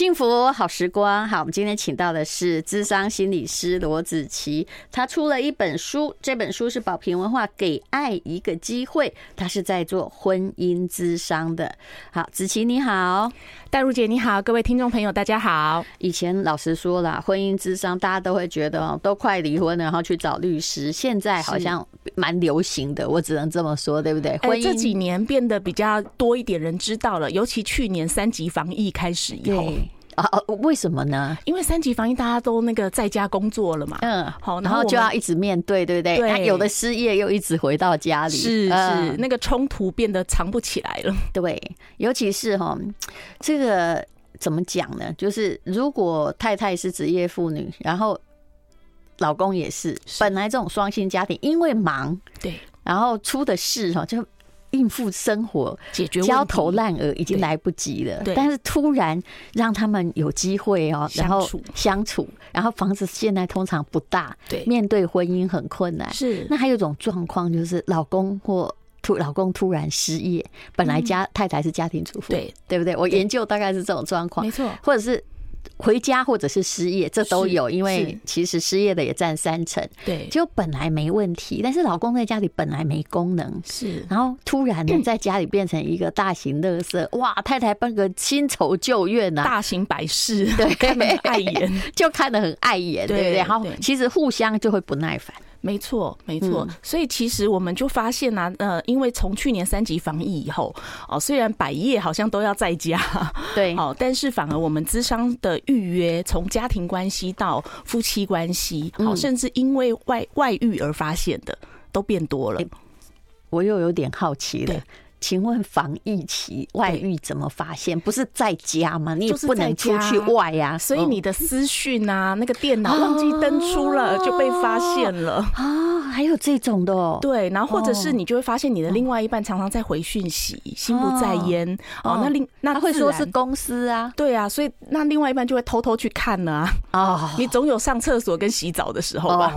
幸福好时光，好，我们今天请到的是智商心理师罗子琪，他出了一本书，这本书是宝瓶文化给爱一个机会，他是在做婚姻咨商的。好，子琪你好，戴茹姐你好，各位听众朋友大家好。以前老实说了，婚姻咨商大家都会觉得都快离婚了，然后去找律师，现在好像蛮流行的，我只能这么说，对不对？婚姻这几年变得比较多一点人知道了，尤其去年三级防疫开始以后。啊，为什么呢？因为三级防疫，大家都那个在家工作了嘛。嗯，好，然后就要一直面对，对不对？对。有的失业又一直回到家里，是是，那个冲突变得藏不起来了。对，尤其是哈，这个怎么讲呢？就是如果太太是职业妇女，然后老公也是，本来这种双薪家庭，因为忙，对，然后出的事哈就。应付生活，解决焦头烂额已经来不及了。但是突然让他们有机会哦，然后相处，然后房子现在通常不大，对，面对婚姻很困难。是，那还有一种状况就是老公或突老公突然失业，本来家太太是家庭主妇，对，对不对？我研究大概是这种状况，没错，或者是。回家或者是失业，这都有，因为其实失业的也占三成。对，就本来没问题，但是老公在家里本来没功能，是，然后突然呢，在家里变成一个大型乐色，哇！太太办个新仇旧怨呐，大型摆事，对，看得很碍眼，就看得很碍眼，对不对？然后其实互相就会不耐烦。没错，没错。所以其实我们就发现呢、啊，呃，因为从去年三级防疫以后，哦，虽然百业好像都要在家，对，哦，但是反而我们咨商的预约，从家庭关系到夫妻关系，好，甚至因为外外遇而发现的，都变多了。我又有点好奇了。请问防疫期外遇怎么发现？不是在家吗？你也不能出去外呀。所以你的私讯啊，那个电脑忘记登出了，就被发现了 啊！还有这种的哦。对，然后或者是你就会发现你的另外一半常常在回讯息，心不在焉哦。那另那会说是公司啊？对啊，所以那另外一半就会偷偷去看了啊。哦，你总有上厕所跟洗澡的时候吧？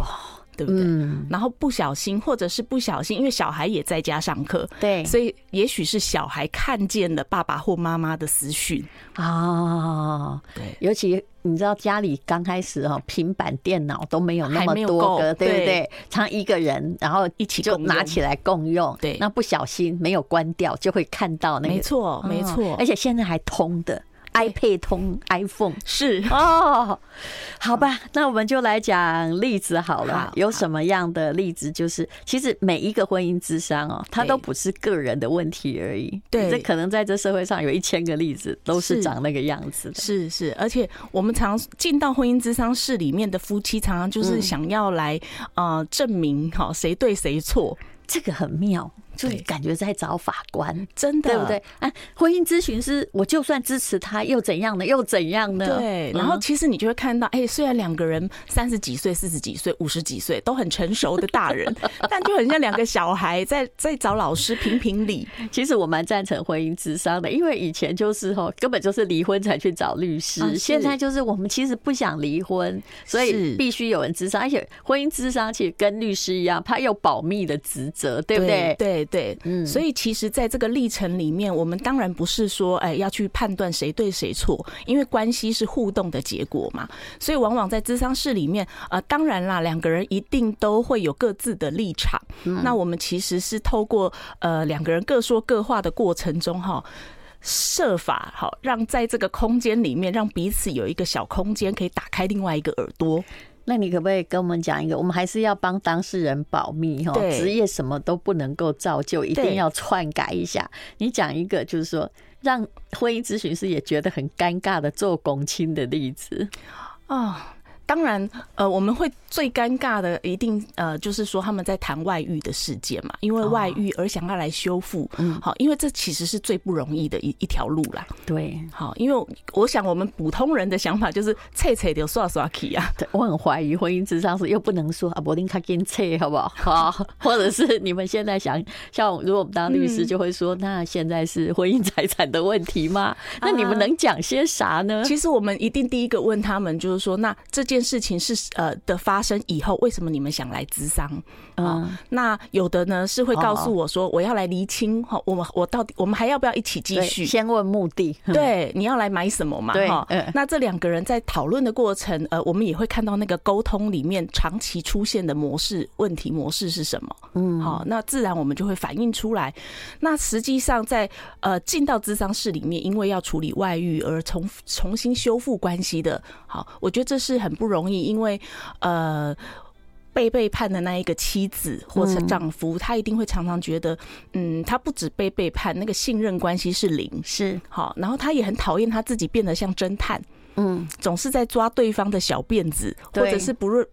对不对？嗯，然后不小心，或者是不小心，因为小孩也在家上课，对，所以也许是小孩看见了爸爸或妈妈的私讯。啊。对，尤其你知道家里刚开始哈，平板电脑都没有那么多个，对不对？常一个人，然后一起就拿起来共用，对，那不小心没有关掉，就会看到那个，没错，没错，而且现在还通的。iPad 通 iPhone 是哦，好吧，那我们就来讲例子好了。有什么样的例子？就是其实每一个婚姻之商哦，它都不是个人的问题而已。对，这可能在这社会上有一千个例子都是长那个样子的。是是，而且我们常进到婚姻之商室里面的夫妻，常常就是想要来呃证明哈谁对谁错，这个很妙。就感觉在找法官，真的对不对？哎，婚姻咨询师，我就算支持他，又怎样呢？又怎样呢？对。然后其实你就会看到，哎，虽然两个人三十几岁、四十几岁、五十几岁都很成熟的大人，但就很像两个小孩在在找老师评评理。其实我蛮赞成婚姻智商的，因为以前就是吼，根本就是离婚才去找律师，现在就是我们其实不想离婚，所以必须有人智商，而且婚姻智商其实跟律师一样，他有保密的职责，对不对？对。对，嗯，所以其实，在这个历程里面，我们当然不是说，哎，要去判断谁对谁错，因为关系是互动的结果嘛。所以，往往在咨商室里面，呃，当然啦，两个人一定都会有各自的立场。那我们其实是透过呃两个人各说各话的过程中，哈，设法好让在这个空间里面，让彼此有一个小空间，可以打开另外一个耳朵。那你可不可以跟我们讲一个？我们还是要帮当事人保密哈，职业什么都不能够造就，一定要篡改一下。你讲一个，就是说让婚姻咨询师也觉得很尴尬的做公亲的例子啊。当然，呃，我们会最尴尬的一定呃，就是说他们在谈外遇的事件嘛，因为外遇而想要来修复，嗯，好，因为这其实是最不容易的一一条路啦。对，好，因为我想我们普通人的想法就是切切就刷刷去啊。对，我很怀疑婚姻咨商是又不能说啊，柏林卡金切好不好？好，或者是你们现在想像如果我们当律师就会说，那现在是婚姻财产的问题吗？那你们能讲些啥呢？其实我们一定第一个问他们就是说，那这件。件事情是呃的发生以后，为什么你们想来咨商？嗯，那有的呢是会告诉我说，我要来厘清哈，我们我到底我们还要不要一起继续？先问目的，对，你要来买什么嘛？哈，那这两个人在讨论的过程，呃，我们也会看到那个沟通里面长期出现的模式问题模式是什么？嗯，好，那自然我们就会反映出来。那实际上在呃进到咨商室里面，因为要处理外遇而重重新修复关系的，好，我觉得这是很不容易，因为呃。被背叛的那一个妻子或者丈夫，他一定会常常觉得，嗯，他不止被背叛，那个信任关系是零，是好，然后他也很讨厌他自己变得像侦探，嗯，总是在抓对方的小辫子，或者是不论。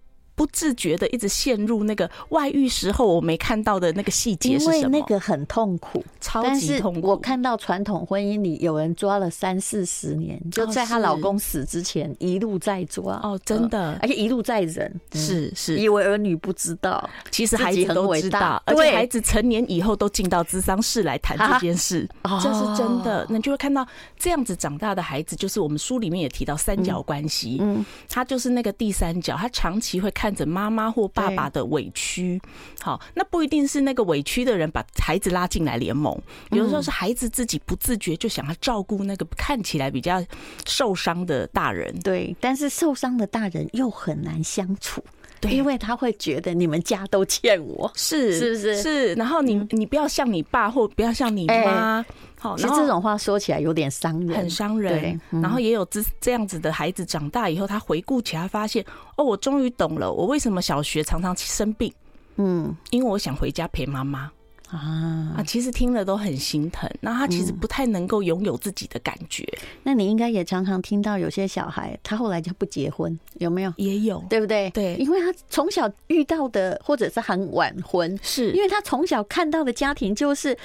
不自觉的一直陷入那个外遇时候我没看到的那个细节是什么？因为那个很痛苦，超级痛苦。我看到传统婚姻里有人抓了三四十年，就在她老公死之前一路在抓。哦，真的，而且一路在忍。是是，以为儿女不知道，其实孩子都知道，而且孩子成年以后都进到咨商室来谈这件事，这是真的。那你就会看到这样子长大的孩子，就是我们书里面也提到三角关系，嗯，他就是那个第三角，他长期会看。看着妈妈或爸爸的委屈，好，那不一定是那个委屈的人把孩子拉进来联盟，有的时候是孩子自己不自觉就想要照顾那个看起来比较受伤的大人。对，但是受伤的大人又很难相处，对，因为他会觉得你们家都欠我，是是不是？是，然后你你不要像你爸或不要像你妈。好，其实这种话说起来有点伤人，很伤人。然后也有这这样子的孩子长大以后，他回顾起来发现，哦，我终于懂了，我为什么小学常常生病。嗯，因为我想回家陪妈妈啊啊！其实听了都很心疼。那他其实不太能够拥有自己的感觉。那你应该也常常听到有些小孩，他后来就不结婚，有没有？也有，对不对？对，因为他从小遇到的，或者是很晚婚，是因为他从小看到的家庭就是。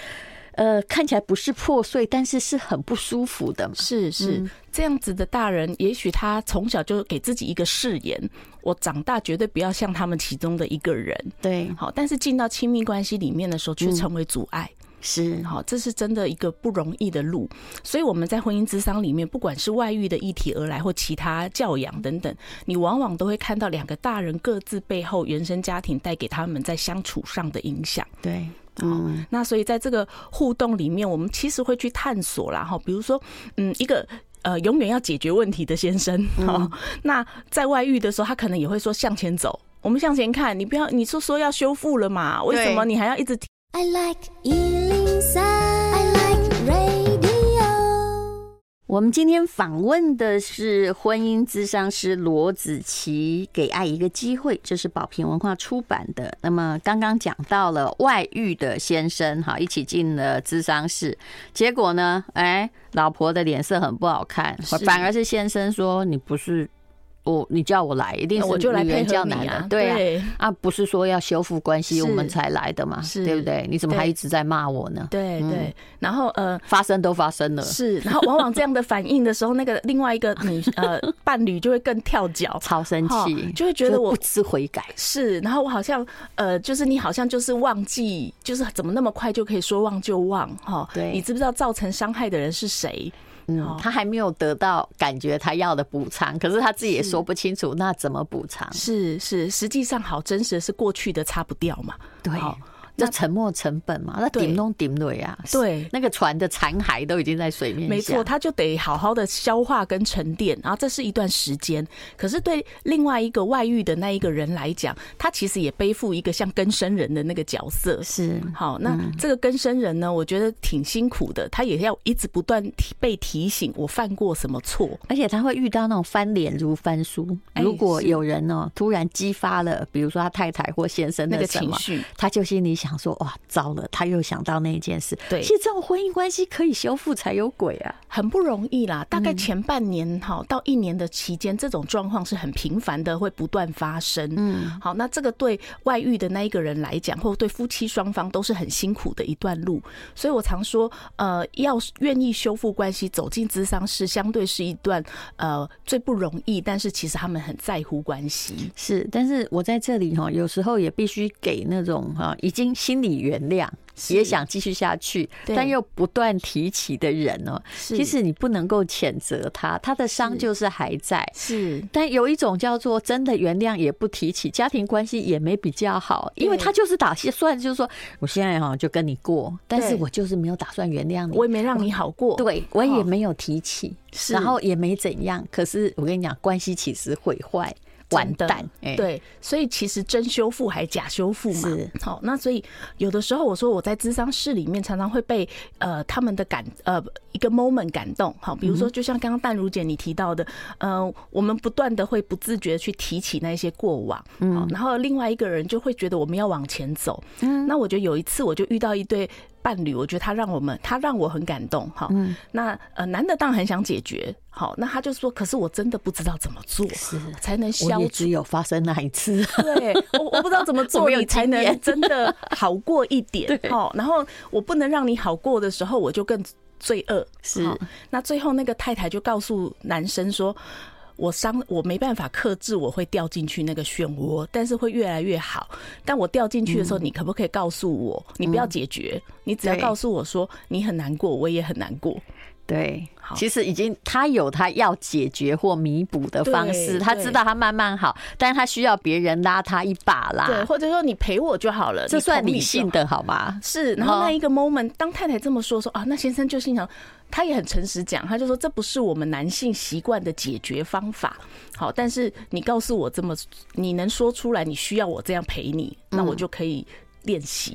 呃，看起来不是破碎，但是是很不舒服的嘛。是是，这样子的大人，也许他从小就给自己一个誓言：我长大绝对不要像他们其中的一个人。对，好，但是进到亲密关系里面的时候，却成为阻碍。是，好，这是真的一个不容易的路。所以我们在婚姻之商里面，不管是外遇的议题而来，或其他教养等等，你往往都会看到两个大人各自背后原生家庭带给他们在相处上的影响。对。嗯，那所以在这个互动里面，我们其实会去探索啦，哈，比如说，嗯，一个呃永远要解决问题的先生，哈，那在外遇的时候，他可能也会说向前走，我们向前看，你不要，你说说要修复了嘛，为什么你还要一直？I like 我们今天访问的是婚姻咨商师罗子琪，给爱一个机会，这是宝瓶文化出版的。那么刚刚讲到了外遇的先生，哈，一起进了咨商室，结果呢，哎，老婆的脸色很不好看，反而是先生说你不是。我你叫我来，一定是我就来配合你啊！对啊，啊，不是说要修复关系我们才来的嘛，对不对？你怎么还一直在骂我呢？对对，然后呃，发生都发生了，是，然后往往这样的反应的时候，那个另外一个女 呃伴侣就会更跳脚，超生气，就会觉得我不知悔改。是，然后我好像呃，就是你好像就是忘记，就是怎么那么快就可以说忘就忘哈？对，你知不知道造成伤害的人是谁？嗯，他还没有得到感觉他要的补偿，可是他自己也说不清楚，那怎么补偿？是是，实际上好真实的是过去的擦不掉嘛？对。那沉没成本嘛，那顶东顶对呀，对，那个船的残骸都已经在水面下，没错，他就得好好的消化跟沉淀，然后这是一段时间。可是对另外一个外遇的那一个人来讲，他其实也背负一个像更生人的那个角色。是，好，那这个更生人呢，我觉得挺辛苦的，他也要一直不断提被提醒我犯过什么错，而且他会遇到那种翻脸如翻书。如果有人呢突然激发了，比如说他太太或先生那个情绪，他就心里想。想说哇，糟了！他又想到那件事。对，其实这种婚姻关系可以修复才有鬼啊，很不容易啦。大概前半年哈到一年的期间，这种状况是很频繁的，会不断发生。嗯，好，那这个对外遇的那一个人来讲，或对夫妻双方都是很辛苦的一段路。所以我常说，呃，要愿意修复关系，走进咨商室，相对是一段呃最不容易，但是其实他们很在乎关系。是，但是我在这里哈，有时候也必须给那种哈已经。心理原谅。也想继续下去，但又不断提起的人哦，其实你不能够谴责他，他的伤就是还在。是，但有一种叫做真的原谅也不提起，家庭关系也没比较好，因为他就是打算就是说，我现在哈就跟你过，但是我就是没有打算原谅你，我也没让你好过，对我也没有提起，然后也没怎样。可是我跟你讲，关系其实毁坏。完蛋，对，所以其实真修复还假修复嘛。好，那所以有的时候我说我在咨商室里面常常会被呃他们的感呃一个 moment 感动。好，比如说就像刚刚淡如姐你提到的，呃，我们不断的会不自觉去提起那些过往，嗯，然后另外一个人就会觉得我们要往前走。嗯，那我觉得有一次我就遇到一对。伴侣，我觉得他让我们，他让我很感动，哈。嗯。那呃，男的当然很想解决，好，那他就说，可是我真的不知道怎么做，是才能消除。也只有发生那一次。对，我我不知道怎么做，你才能真的好过一点，好。然后我不能让你好过的时候，我就更罪恶。是。那最后那个太太就告诉男生说。我伤，我没办法克制，我会掉进去那个漩涡，但是会越来越好。但我掉进去的时候，你可不可以告诉我？你不要解决，你只要告诉我说你很难过，我也很难过。对，其实已经他有他要解决或弥补的方式，他知道他慢慢好，但是他需要别人拉他一把啦，对，或者说你陪我就好了，这算理性的好吗？是，然后那一个 moment，当太太这么说说啊，那先生就心想，他也很诚实讲，他就说这不是我们男性习惯的解决方法，好，但是你告诉我这么，你能说出来，你需要我这样陪你，那我就可以练习。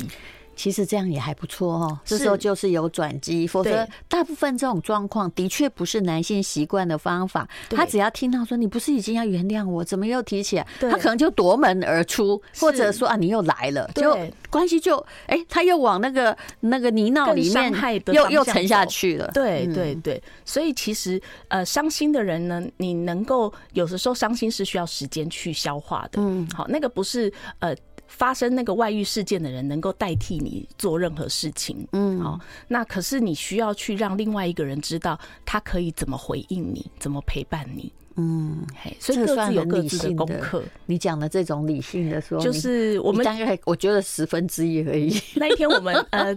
其实这样也还不错哦，这时候就是有转机，否则大部分这种状况的确不是男性习惯的方法。他只要听到说你不是已经要原谅我，怎么又提起来？他可能就夺门而出，或者说啊你又来了，就关系就哎他又往那个那个泥淖里面又又沉下去了。对对对，所以其实呃伤心的人呢，你能够有的时候伤心是需要时间去消化的。嗯，好，那个不是呃。发生那个外遇事件的人能够代替你做任何事情，嗯，好，那可是你需要去让另外一个人知道他可以怎么回应你，怎么陪伴你，嗯，嘿，所以各自有各自的功课。你讲的这种理性的说，就是我们大概我觉得十分之一而已。那一天我们 呃。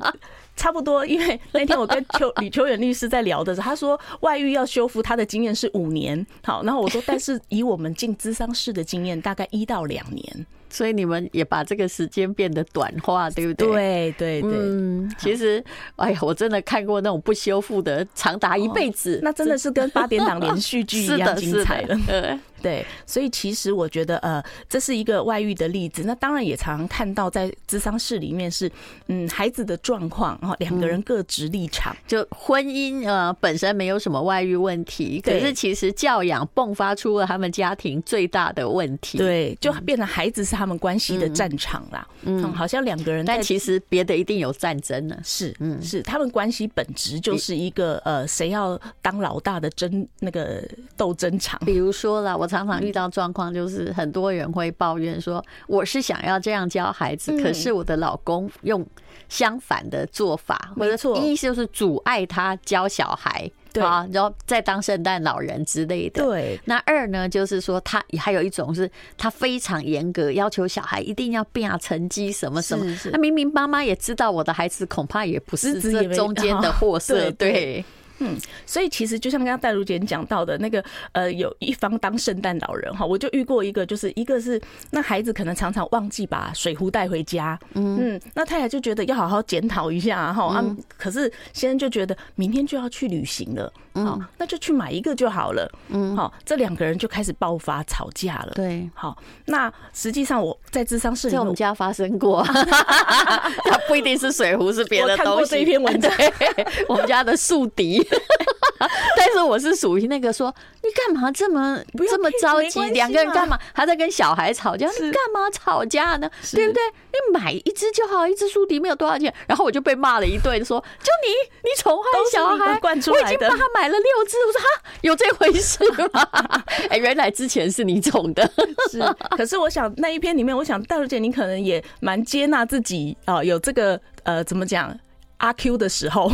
差不多，因为那天我跟邱 吕秋远律师在聊的时候，他说外遇要修复，他的经验是五年。好，然后我说，但是以我们进咨商室的经验，大概一到两年。所以你们也把这个时间变得短化，对不对？对对对。嗯，其实，哎呀，我真的看过那种不修复的，长达一辈子，那真的是跟八点档连续剧一样精彩了。对。所以其实我觉得，呃，这是一个外遇的例子。那当然也常常看到在咨商室里面是，嗯，孩子的状况，然后两个人各执立场。就婚姻呃本身没有什么外遇问题，可是其实教养迸发出了他们家庭最大的问题。对，就变成孩子是他们关系的战场啦。嗯，好像两个人，但其实别的一定有战争呢。是，嗯，是他们关系本质就是一个呃，谁要当老大的争那个斗争场。比如说啦，我。常常遇到状况，就是很多人会抱怨说：“我是想要这样教孩子，可是我的老公用相反的做法。”没错，一就是阻碍他教小孩，对啊，然后再当圣诞老人之类的。对，那二呢，就是说他还有一种是他非常严格，要求小孩一定要变成绩什么什么。那明明妈妈也知道，我的孩子恐怕也不是这中间的 货色，对。嗯，所以其实就像刚刚戴如姐讲到的那个，呃，有一方当圣诞老人哈，我就遇过一个，就是一个是那孩子可能常常忘记把水壶带回家，嗯，嗯那太太就觉得要好好检讨一下哈，啊，可是先生就觉得明天就要去旅行了，嗯，那就去买一个就好了，嗯，好，这两个人就开始爆发吵架了，对，好，那实际上我在智商室里在我们家发生过，它不一定是水壶，是别的东西。我看过这一篇文章，我们家的宿敌。但是我是属于那个说，你干嘛这么这么着急？两个人干嘛还在跟小孩吵架？你干嘛吵架呢？对不对？你买一只就好，一只苏迪没有多少钱。然后我就被骂了一顿，说就你你宠坏小孩，我已经帮他买了六只。我说哈，有这回事吗？哎，原来之前是你宠的。是，可是我想那一篇里面，我想大茹姐你可能也蛮接纳自己啊，有这个呃怎么讲阿 Q 的时候。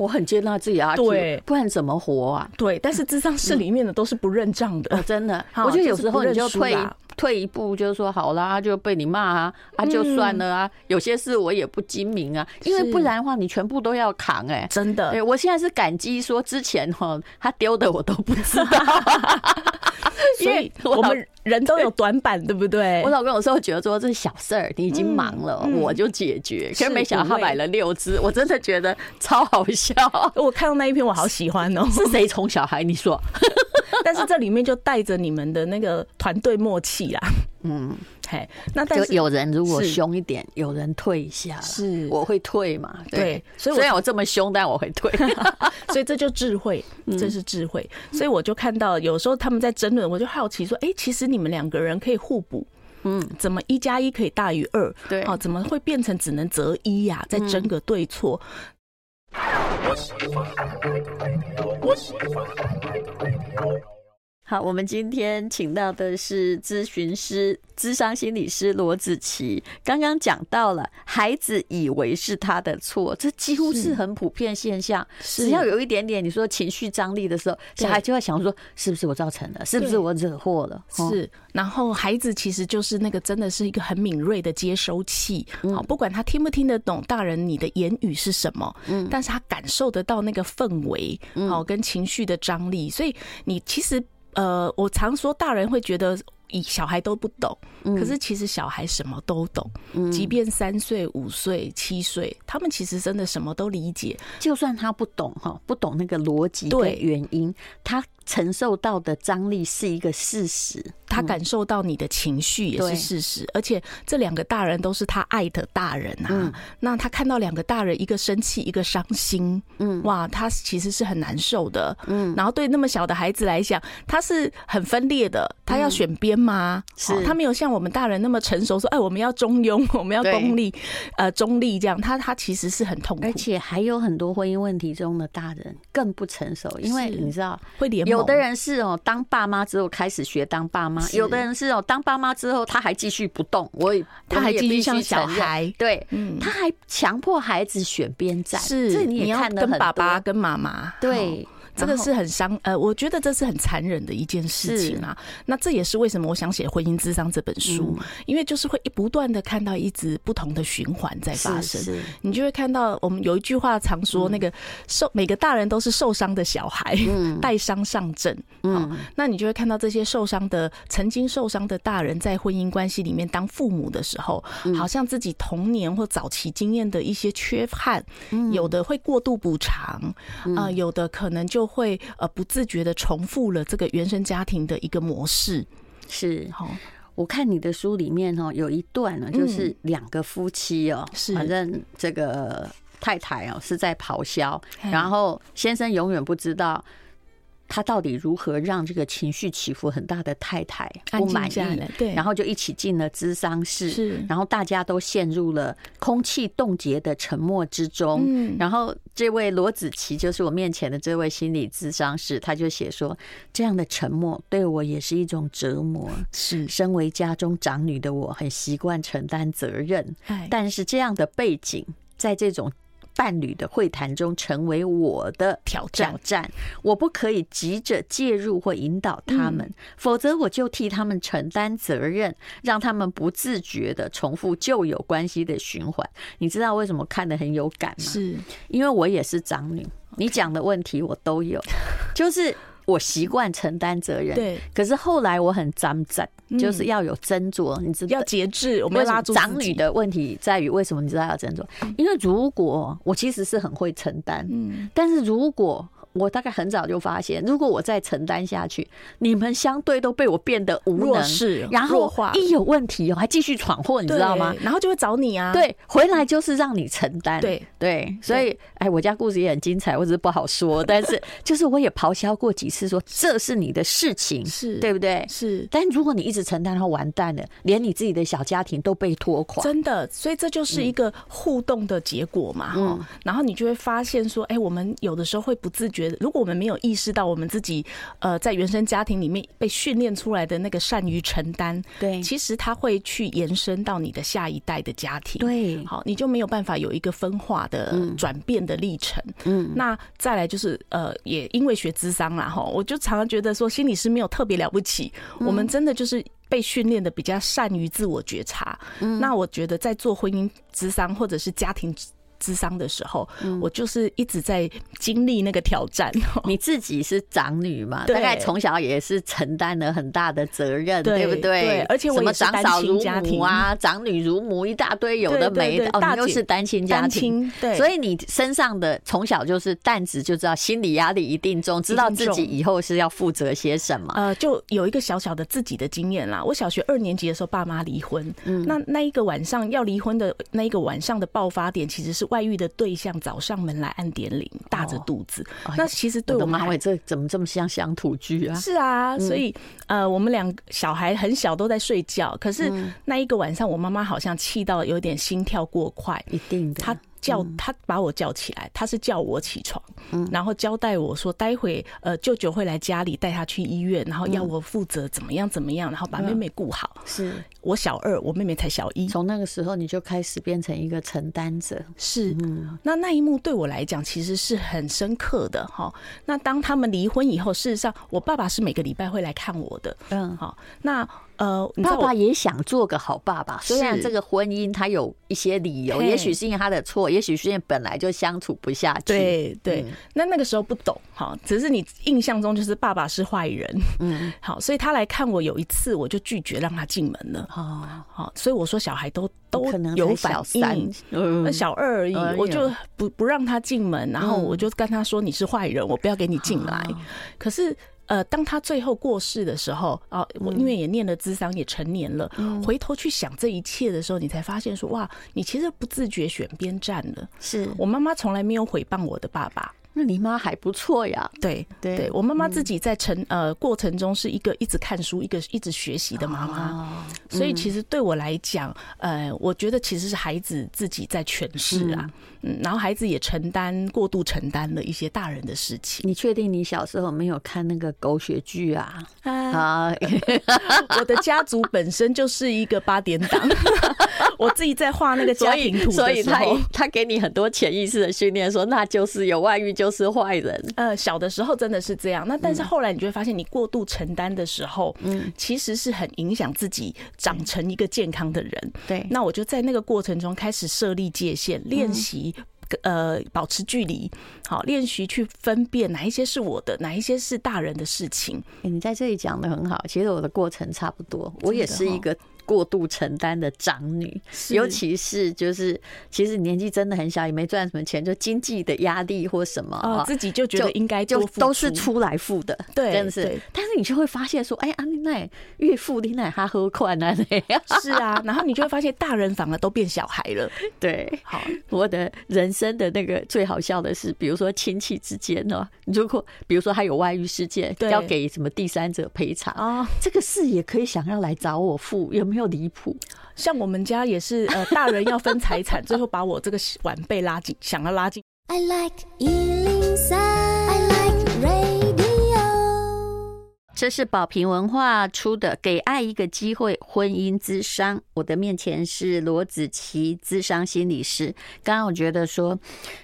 我很接纳自己啊，对，不然怎么活啊？对，但是智商室里面的都是不认账的，真的。我觉得有时候你就退退一步，就是说好啦，就被你骂啊，啊就算了啊。有些事我也不精明啊，因为不然的话，你全部都要扛哎，真的。对，我现在是感激说之前哈，他丢的我都不知道。所以我们人都有短板，对不对？我老公有时候觉得说这是小事儿，你已经忙了，我就解决。可是没想到他买了六只，我真的觉得超好笑。我看到那一篇，我好喜欢哦。是谁宠小孩？你说？但是这里面就带着你们的那个团队默契啦。嗯，嘿，那但是有人如果凶一点，有人退一下，是我会退嘛？对，所以虽然我这么凶，但我会退。所以这就智慧，这是智慧。所以我就看到有时候他们在争论，我就好奇说：哎，其实你们两个人可以互补。嗯，怎么一加一可以大于二？对，哦，怎么会变成只能择一呀？在争个对错。好，我们今天请到的是咨询师、智商心理师罗子琪。刚刚讲到了，孩子以为是他的错，这几乎是很普遍现象。只要有一点点你说情绪张力的时候，小孩就会想说：是不是我造成的？是不是我惹祸了？是。然后孩子其实就是那个真的是一个很敏锐的接收器。好，不管他听不听得懂大人你的言语是什么，嗯，但是他感受得到那个氛围，好，跟情绪的张力。所以你其实。呃，我常说，大人会觉得。以小孩都不懂，可是其实小孩什么都懂。即便三岁、五岁、七岁，他们其实真的什么都理解。就算他不懂哈，不懂那个逻辑对原因，他承受到的张力是一个事实，他感受到你的情绪也是事实。而且这两个大人都是他爱的大人啊。那他看到两个大人，一个生气，一个伤心，嗯，哇，他其实是很难受的。嗯，然后对那么小的孩子来讲，他是很分裂的，他要选边。吗？是他没有像我们大人那么成熟，说：“哎，我们要中庸，我们要功利，呃，中立这样。”他他其实是很痛苦，而且还有很多婚姻问题中的大人更不成熟，因为你知道，会联有的人是哦，当爸妈之后开始学当爸妈，有的人是哦，当爸妈之后他还继续不动，我他还继续像小孩，对，他还强迫孩子选边站，是这你也看得，跟爸爸跟妈妈。对。这个是很伤，呃，我觉得这是很残忍的一件事情啊。那这也是为什么我想写《婚姻智商》这本书，因为就是会不断的看到一直不同的循环在发生。你就会看到，我们有一句话常说，那个受每个大人都是受伤的小孩，带伤上阵。嗯，那你就会看到这些受伤的、曾经受伤的大人，在婚姻关系里面当父母的时候，好像自己童年或早期经验的一些缺憾，有的会过度补偿，啊，有的可能就。会呃不自觉的重复了这个原生家庭的一个模式，是好。我看你的书里面哦，有一段呢，就是两个夫妻哦，是反正这个太太哦是在咆哮，然后先生永远不知道。他到底如何让这个情绪起伏很大的太太不满意？对，然后就一起进了咨商室，是，然后大家都陷入了空气冻结的沉默之中。嗯，然后这位罗子琪就是我面前的这位心理咨商师，他就写说，这样的沉默对我也是一种折磨。是，身为家中长女的我，很习惯承担责任，但是这样的背景，在这种。伴侣的会谈中成为我的挑战，我不可以急着介入或引导他们，否则我就替他们承担责任，让他们不自觉的重复旧有关系的循环。你知道为什么看得很有感吗？是因为我也是长女，你讲的问题我都有，就是。我习惯承担责任，对。可是后来我很沾沾，就是要有斟酌，你知道？要节制。我们要拉住长女的问题在于，为什么你知道要斟酌？因为如果我其实是很会承担，嗯，但是如果。我大概很早就发现，如果我再承担下去，你们相对都被我变得无能，是然后一有问题哦，还继续闯祸，你知道吗？然后就会找你啊，对，回来就是让你承担，对对，所以哎，我家故事也很精彩，我只是不好说，但是 就是我也咆哮过几次，说这是你的事情，是对不对？是，但如果你一直承担，然后完蛋了，连你自己的小家庭都被拖垮，真的，所以这就是一个互动的结果嘛，哈，然后你就会发现说，哎，我们有的时候会不自觉。觉得，如果我们没有意识到我们自己，呃，在原生家庭里面被训练出来的那个善于承担，对，其实它会去延伸到你的下一代的家庭，对，好，你就没有办法有一个分化的转变的历程。嗯，那再来就是，呃，也因为学智商啦，哈，我就常常觉得说，心理师没有特别了不起，我们真的就是。被训练的比较善于自我觉察。嗯，那我觉得在做婚姻咨商或者是家庭。咨商的时候，我就是一直在经历那个挑战。你自己是长女嘛？大概从小也是承担了很大的责任，对不对？对，而且我也是单亲家庭啊，长女如母一大堆，有的没的。哦，你又是单亲家庭，对，所以你身上的从小就是担子，就知道心理压力一定重，知道自己以后是要负责些什么。呃，就有一个小小的自己的经验啦。我小学二年级的时候，爸妈离婚。嗯，那那一个晚上要离婚的那一个晚上的爆发点，其实是。外遇的对象找上门来按点铃，大着肚子。哦、那其实对我们，我这怎么这么像乡土剧啊？是啊，所以、嗯、呃，我们两个小孩很小都在睡觉，可是那一个晚上，我妈妈好像气到有点心跳过快，一定的。她叫他把我叫起来，他是叫我起床，然后交代我说，待会呃舅舅会来家里带他去医院，然后要我负责怎么样怎么样，然后把妹妹顾好。是我小二，我妹妹才小一。从那个时候你就开始变成一个承担者。是，那那一幕对我来讲其实是很深刻的哈。那当他们离婚以后，事实上我爸爸是每个礼拜会来看我的。嗯，好，那。呃，爸爸也想做个好爸爸，虽然这个婚姻他有一些理由，也许是因为他的错，也许是因为本来就相处不下去。对对，那那个时候不懂哈，只是你印象中就是爸爸是坏人，嗯，好，所以他来看我有一次，我就拒绝让他进门了。哦，好，所以我说小孩都都有反应，嗯，小二而已，我就不不让他进门，然后我就跟他说你是坏人，我不要给你进来。可是。呃，当他最后过世的时候啊，我因为也念了智商，也成年了，回头去想这一切的时候，你才发现说，哇，你其实不自觉选边站了。是我妈妈从来没有诽谤我的爸爸。那你妈还不错呀，对对，对我妈妈自己在成呃过程中是一个一直看书、一个一直学习的妈妈，所以其实对我来讲，呃，我觉得其实是孩子自己在诠释啊，嗯，然后孩子也承担过度承担了一些大人的事情。你确定你小时候没有看那个狗血剧啊？啊，我的家族本身就是一个八点档，我自己在画那个家庭图所以他他给你很多潜意识的训练，说那就是有外遇。就是坏人。呃，小的时候真的是这样。那但是后来你就会发现，你过度承担的时候，嗯，其实是很影响自己长成一个健康的人。对。那我就在那个过程中开始设立界限，练习呃保持距离，好，练习去分辨哪一些是我的，哪一些是大人的事情。你在这里讲的很好。其实我的过程差不多，我也是一个。过度承担的长女，尤其是就是，其实年纪真的很小，也没赚什么钱，就经济的压力或什么，哦，自己就觉得应该就都是出来付的，对，真的是。但是你就会发现说，哎阿丽奈岳父丽奈他喝宽啊，是啊，然后你就会发现大人反而都变小孩了。对，好，我的人生的那个最好笑的是，比如说亲戚之间呢，如果比如说他有外遇事件，要给什么第三者赔偿啊，这个事也可以想要来找我付，有没有？又离谱，像我们家也是，呃，大人要分财产，最后把我这个晚辈拉进，想要拉进。I like 103, I like radio。这是宝瓶文化出的《给爱一个机会》婚姻之商。我的面前是罗子琪，智商心理师。刚刚我觉得说，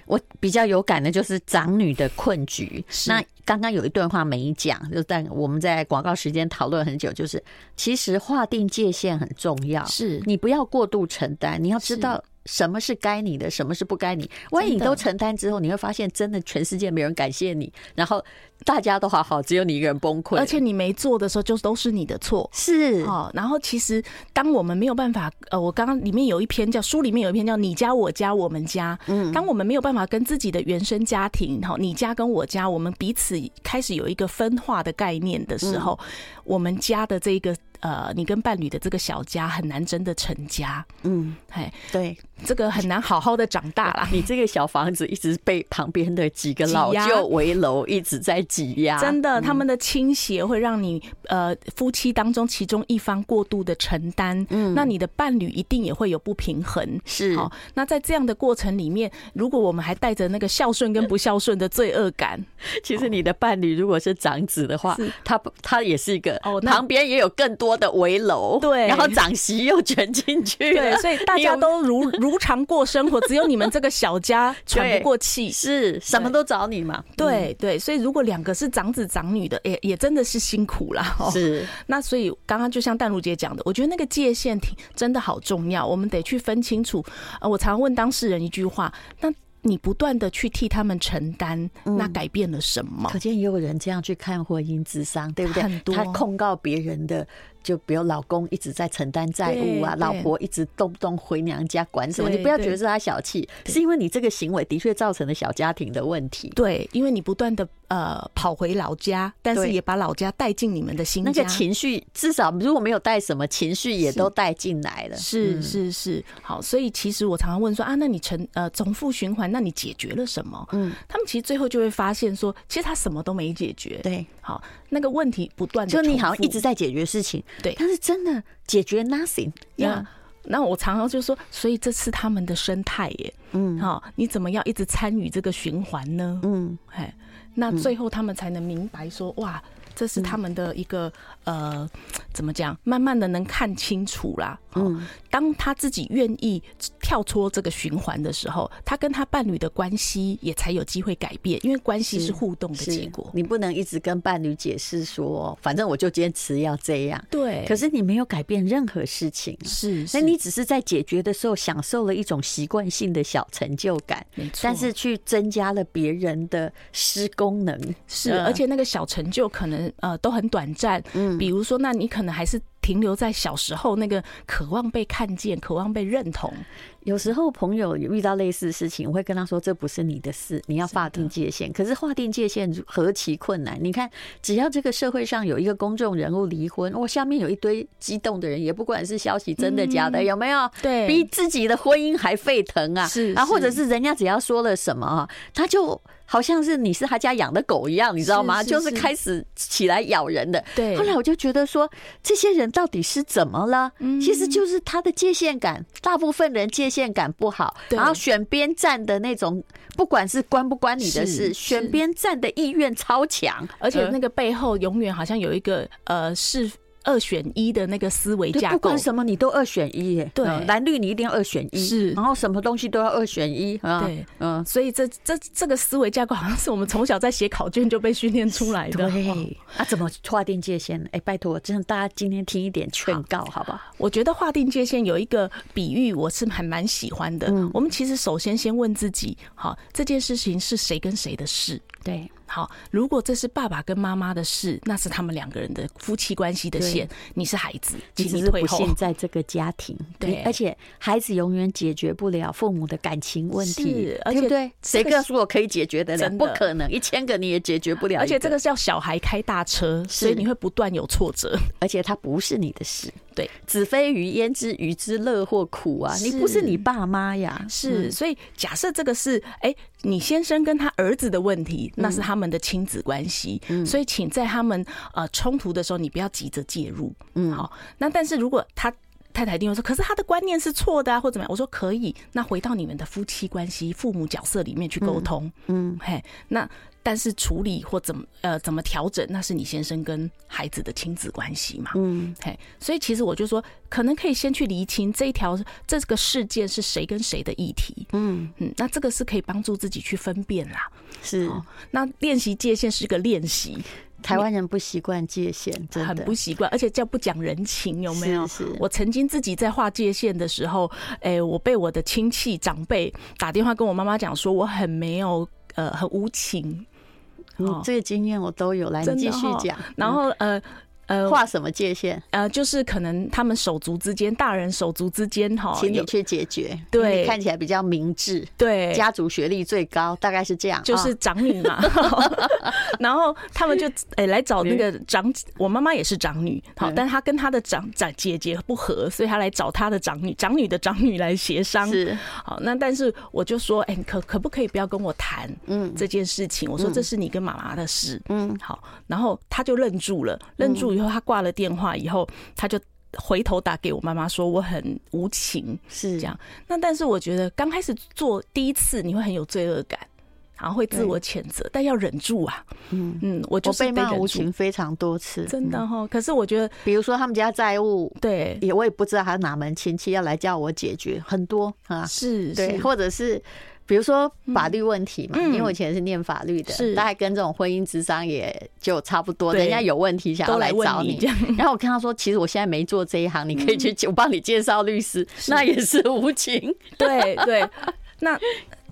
我比较有感的就是长女的困局。那刚刚有一段话没讲，就但我们在广告时间讨论很久，就是其实划定界限很重要，是你不要过度承担，你要知道。什么是该你的，什么是不该你？万一你都承担之后，你会发现真的全世界没人感谢你，然后大家都好好，只有你一个人崩溃。而且你没做的时候，就都是你的错。是哦，然后其实当我们没有办法，呃，我刚刚里面有一篇叫书里面有一篇叫“你家我家我们家”。嗯，当我们没有办法跟自己的原生家庭，哈，你家跟我家，我们彼此开始有一个分化的概念的时候，我们家的这个。呃，你跟伴侣的这个小家很难真的成家，嗯，哎，对，这个很难好好的长大啦。你这个小房子一直被旁边的几个老旧围楼一直在挤压，真的，他们的倾斜会让你呃夫妻当中其中一方过度的承担，嗯，那你的伴侣一定也会有不平衡，是。好，那在这样的过程里面，如果我们还带着那个孝顺跟不孝顺的罪恶感，其实你的伴侣如果是长子的话，他他也是一个哦，旁边也有更多。多的围楼，对，然后长媳又卷进去，对，所以大家都如如常过生活，只有你们这个小家 喘不过气，是什么都找你嘛？对对，所以如果两个是长子长女的，也也真的是辛苦啦。是，那所以刚刚就像淡如姐讲的，我觉得那个界限挺真的好重要，我们得去分清楚。呃，我常问当事人一句话，那。你不断的去替他们承担，那改变了什么？可见也有人这样去看婚姻智商，对不对？很多他控告别人的。就比如老公一直在承担债务啊，老婆一直动不动回娘家管什么，你不要觉得是他小气，是因为你这个行为的确造成了小家庭的问题。对，因为你不断的呃跑回老家，但是也把老家带进你们的新家，那个情绪至少如果没有带什么情绪，也都带进来了。是是是，好，所以其实我常常问说啊，那你成呃重复循环，那你解决了什么？嗯，他们其实最后就会发现说，其实他什么都没解决。对，好，那个问题不断的，就你好像一直在解决事情。对，但是真的解决 nothing 呀。那我常常就说，所以这是他们的生态耶。嗯，好，你怎么要一直参与这个循环呢？嗯，哎，那最后他们才能明白说，哇。这是他们的一个呃，怎么讲？慢慢的能看清楚啦。嗯，当他自己愿意跳脱这个循环的时候，他跟他伴侣的关系也才有机会改变，因为关系是互动的结果。你不能一直跟伴侣解释说，反正我就坚持要这样。对。可是你没有改变任何事情。是。那你只是在解决的时候享受了一种习惯性的小成就感。没错。但是去增加了别人的失功能。是。而且那个小成就可能。呃，都很短暂。嗯，比如说，那你可能还是停留在小时候那个渴望被看见、渴望被认同。有时候朋友遇到类似的事情，我会跟他说：“这不是你的事，你要划定界限。”可是划定界限何其困难！你看，只要这个社会上有一个公众人物离婚，我下面有一堆激动的人，也不管是消息真的假的，有没有？对，比自己的婚姻还沸腾啊！是啊，或者是人家只要说了什么，他就。好像是你是他家养的狗一样，你知道吗？就是开始起来咬人的。对。后来我就觉得说，这些人到底是怎么了？嗯，其实就是他的界限感，大部分人界限感不好，然后选边站的那种，不管是关不关你的事，选边站的意愿超强，而且那个背后永远好像有一个呃是。二选一的那个思维架构，不管什么你都二选一耶。对，蓝绿你一定要二选一。是，然后什么东西都要二选一。对，嗯，所以这这这个思维架构好像是我们从小在写考卷就被训练出来的。对，啊，怎么划定界限？哎，拜托，真的大家今天听一点劝告，好不好？我觉得划定界限有一个比喻，我是还蛮喜欢的。我们其实首先先问自己，好，这件事情是谁跟谁的事？对。好，如果这是爸爸跟妈妈的事，那是他们两个人的夫妻关系的线。你是孩子，请你退后。不幸在这个家庭，对，而且孩子永远解决不了父母的感情问题，对不对？谁告诉我可以解决得了？不可能，一千个你也解决不了。而且这个叫小孩开大车，所以你会不断有挫折，而且它不是你的事。对，子非鱼焉知鱼之乐或苦啊？你不是你爸妈呀？是，所以假设这个是哎，你先生跟他儿子的问题，那是他们的亲子关系。所以请在他们呃冲突的时候，你不要急着介入。嗯，好。那但是如果他太太一定会说，可是他的观念是错的啊，或怎么样？我说可以，那回到你们的夫妻关系、父母角色里面去沟通。嗯，嘿，那。但是处理或怎么呃怎么调整，那是你先生跟孩子的亲子关系嘛。嗯，嘿，所以其实我就说，可能可以先去厘清这一条这个事件是谁跟谁的议题。嗯嗯，那这个是可以帮助自己去分辨啦。是，那练习界限是个练习。台湾人不习惯界限，真的很不习惯，而且叫不讲人情，有没有？是，是。我曾经自己在画界限的时候，哎、欸，我被我的亲戚长辈打电话跟我妈妈讲说，我很没有呃很无情。嗯，这个经验我都有，来你继续讲。然后呃。呃，画什么界限？呃，就是可能他们手足之间，大人手足之间，哈，请你去解决。对，看起来比较明智。对，家族学历最高，大概是这样。就是长女嘛，然后他们就哎来找那个长，我妈妈也是长女，好，但她跟她的长长姐姐不和，所以她来找她的长女，长女的长女来协商。是，好，那但是我就说，哎，可可不可以不要跟我谈嗯这件事情？我说这是你跟妈妈的事。嗯，好，然后她就愣住了，愣住。以后他挂了电话以后，他就回头打给我妈妈说：“我很无情，是这样。”那但是我觉得刚开始做第一次，你会很有罪恶感。然后会自我谴责，但要忍住啊。嗯嗯，我就是被骂无情非常多次，真的哈。可是我觉得，比如说他们家债务，对，也我也不知道他哪门亲戚要来叫我解决，很多啊，是，对，或者是。比如说法律问题嘛，因为我以前是念法律的，是。大概跟这种婚姻智商也就差不多。人家有问题想要来找你，然后我跟他说，其实我现在没做这一行，你可以去我帮你介绍律师，那也是无情。对对，那。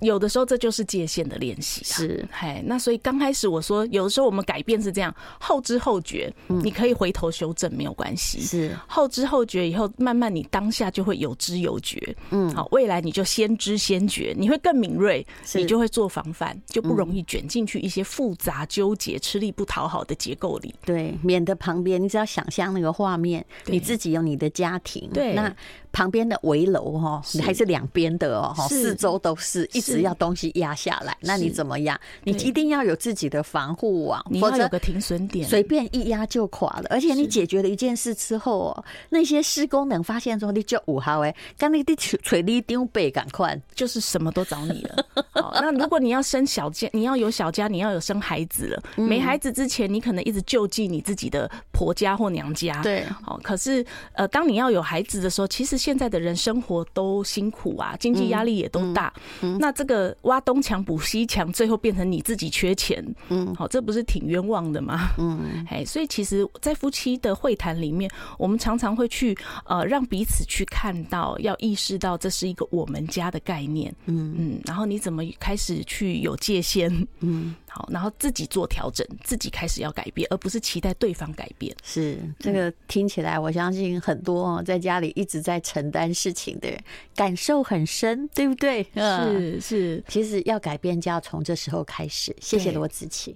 有的时候这就是界限的练习，是，嘿，那所以刚开始我说，有的时候我们改变是这样，后知后觉，你可以回头修正，没有关系，是。后知后觉以后，慢慢你当下就会有知有觉，嗯，好，未来你就先知先觉，你会更敏锐，你就会做防范，就不容易卷进去一些复杂纠结、吃力不讨好的结构里，对，免得旁边你只要想象那个画面，你自己有你的家庭，对，那旁边的围楼哈，还是两边的哦，四周都是一。只要东西压下来，那你怎么样？你一定要有自己的防护网，你要有个停损点，随便一压就垮了。而且你解决了一件事之后哦，那些施工人发现说你就五号哎，刚那地锤你丢背赶快，就是什么都找你了。好，那如果你要生小家，你要有小家，你要有生孩子了。没孩子之前，你可能一直救济你自己的婆家或娘家。对，好，可是呃，当你要有孩子的时候，其实现在的人生活都辛苦啊，经济压力也都大。那这个挖东墙补西墙，最后变成你自己缺钱，嗯，好，这不是挺冤枉的吗？嗯，哎，所以其实，在夫妻的会谈里面，我们常常会去呃，让彼此去看到，要意识到这是一个我们家的概念，嗯。嗯，然后你怎么开始去有界限，嗯，好，然后自己做调整，自己开始要改变，而不是期待对方改变。是这个听起来，我相信很多在家里一直在承担事情的人感受很深，对不对？是是。其实要改变，就要从这时候开始。谢谢罗子綺。